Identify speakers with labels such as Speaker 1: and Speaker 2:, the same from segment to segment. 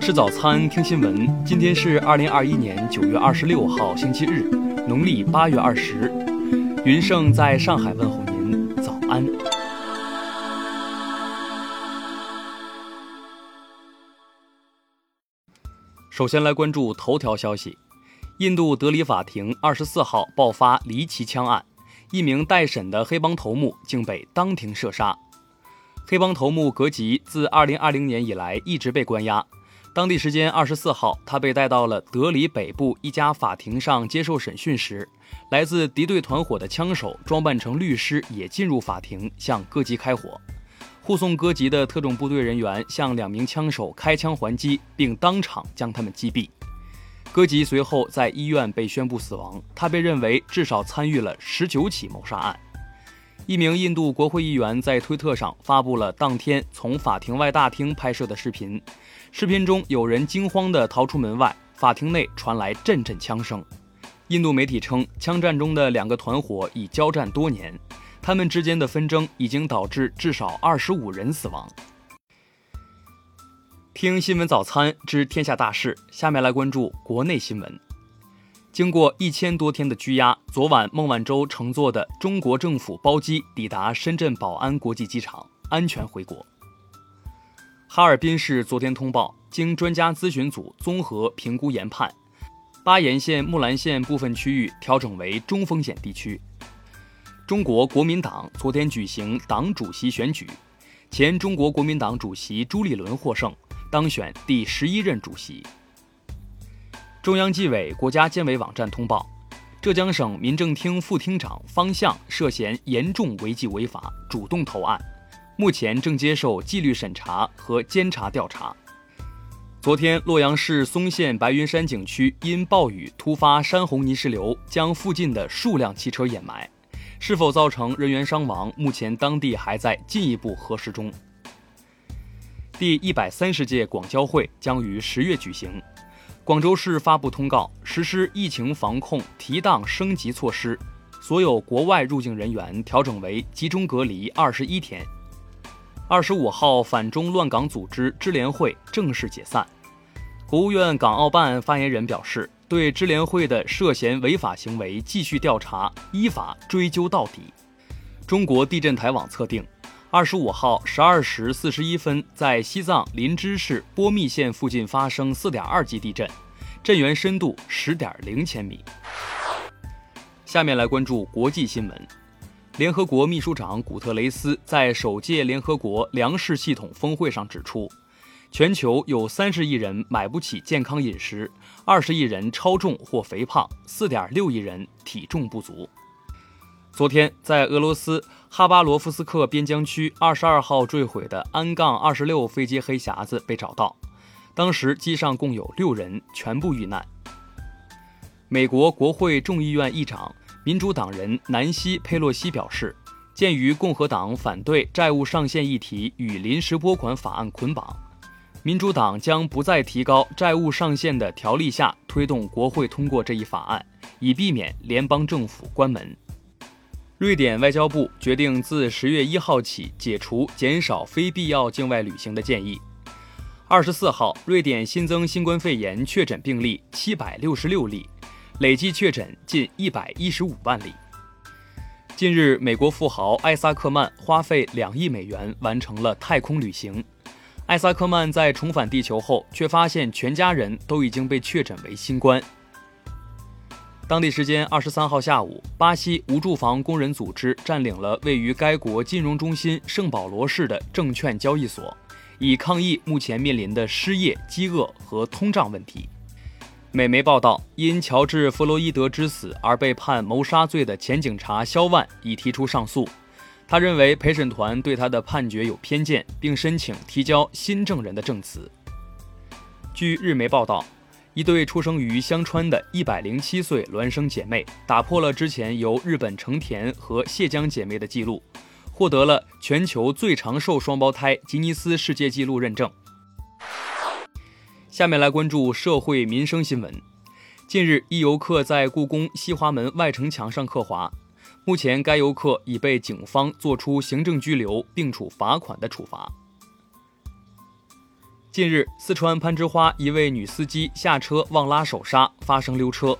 Speaker 1: 吃早餐，听新闻。今天是二零二一年九月二十六号，星期日，农历八月二十。云盛在上海问候您，早安。首先来关注头条消息：印度德里法庭二十四号爆发离奇枪案，一名待审的黑帮头目竟被当庭射杀。黑帮头目格吉自二零二零年以来一直被关押。当地时间二十四号，他被带到了德里北部一家法庭上接受审讯时，来自敌对团伙的枪手装扮成律师也进入法庭向歌吉开火。护送歌吉的特种部队人员向两名枪手开枪还击，并当场将他们击毙。歌吉随后在医院被宣布死亡。他被认为至少参与了十九起谋杀案。一名印度国会议员在推特上发布了当天从法庭外大厅拍摄的视频。视频中有人惊慌地逃出门外，法庭内传来阵阵枪声。印度媒体称，枪战中的两个团伙已交战多年，他们之间的纷争已经导致至少二十五人死亡。听新闻早餐知天下大事，下面来关注国内新闻。经过一千多天的拘押，昨晚孟晚舟乘坐的中国政府包机抵达深圳宝安国际机场，安全回国。哈尔滨市昨天通报，经专家咨询组综合评估研判，巴彦县、木兰县部分区域调整为中风险地区。中国国民党昨天举行党主席选举，前中国国民党主席朱立伦获胜，当选第十一任主席。中央纪委国家监委网站通报，浙江省民政厅副厅长方向涉嫌严重违纪违法，主动投案。目前正接受纪律审查和监察调查。昨天，洛阳市松县白云山景区因暴雨突发山洪泥石流，将附近的数辆汽车掩埋，是否造成人员伤亡，目前当地还在进一步核实中。第一百三十届广交会将于十月举行，广州市发布通告，实施疫情防控提档升级措施，所有国外入境人员调整为集中隔离二十一天。二十五号，反中乱港组织支联会正式解散。国务院港澳办发言人表示，对支联会的涉嫌违法行为继续调查，依法追究到底。中国地震台网测定，二十五号十二时四十一分，在西藏林芝市波密县附近发生四点二级地震，震源深度十点零千米。下面来关注国际新闻。联合国秘书长古特雷斯在首届联合国粮食系统峰会上指出，全球有三十亿人买不起健康饮食，二十亿人超重或肥胖，四点六亿人体重不足。昨天，在俄罗斯哈巴罗夫斯克边疆区二十二号坠毁的安杠二十六飞机黑匣子被找到，当时机上共有六人，全部遇难。美国国会众议院议长。民主党人南希·佩洛西表示，鉴于共和党反对债务上限议题与临时拨款法案捆绑，民主党将不再提高债务上限的条例下推动国会通过这一法案，以避免联邦政府关门。瑞典外交部决定自十月一号起解除减少非必要境外旅行的建议。二十四号，瑞典新增新冠肺炎确诊病例七百六十六例。累计确诊近一百一十五万例。近日，美国富豪艾萨克曼花费两亿美元完成了太空旅行。艾萨克曼在重返地球后，却发现全家人都已经被确诊为新冠。当地时间二十三号下午，巴西无住房工人组织占领了位于该国金融中心圣保罗市的证券交易所，以抗议目前面临的失业、饥饿和通胀问题。美媒报道，因乔治·弗洛伊德之死而被判谋杀罪的前警察肖万已提出上诉。他认为陪审团对他的判决有偏见，并申请提交新证人的证词。据日媒报道，一对出生于香川的一百零七岁孪生姐妹打破了之前由日本成田和谢江姐妹的记录，获得了全球最长寿双胞胎吉尼斯世界纪录认证。下面来关注社会民生新闻。近日，一游客在故宫西华门外城墙上刻划，目前该游客已被警方作出行政拘留并处罚款的处罚。近日，四川攀枝花一位女司机下车忘拉手刹，发生溜车，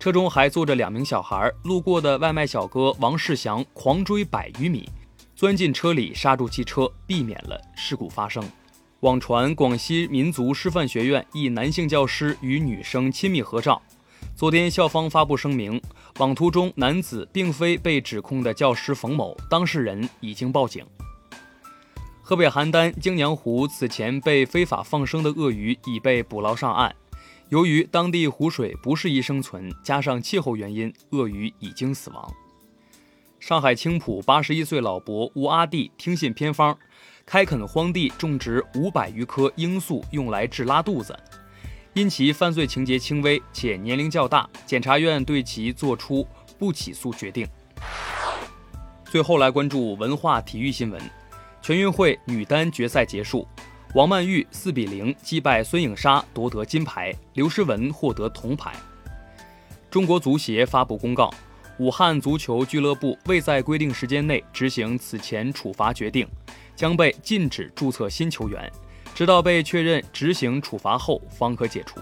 Speaker 1: 车中还坐着两名小孩。路过的外卖小哥王世祥狂追百余米，钻进车里刹住汽车，避免了事故发生。网传广西民族师范学院一男性教师与女生亲密合照。昨天校方发布声明，网图中男子并非被指控的教师冯某，当事人已经报警。河北邯郸京娘湖此前被非法放生的鳄鱼已被捕捞上岸，由于当地湖水不适宜生存，加上气候原因，鳄鱼已经死亡。上海青浦八十一岁老伯吴阿弟听信偏方，开垦荒地种植五百余棵罂粟，用来治拉肚子。因其犯罪情节轻微且年龄较大，检察院对其作出不起诉决定。最后来关注文化体育新闻。全运会女单决赛结束，王曼玉四比零击败孙颖莎夺得金牌，刘诗雯获得铜牌。中国足协发布公告，武汉足球俱乐部未在规定时间内执行此前处罚决定，将被禁止注册新球员，直到被确认执行处罚后方可解除。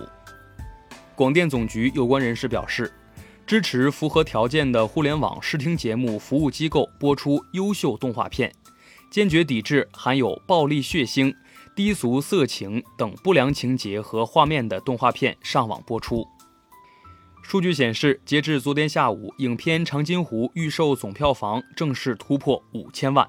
Speaker 1: 广电总局有关人士表示，支持符合条件的互联网视听节目服务机构播出优秀动画片。坚决抵制含有暴力、血腥、低俗、色情等不良情节和画面的动画片上网播出。数据显示，截至昨天下午，影片《长津湖》预售总票房正式突破五千万。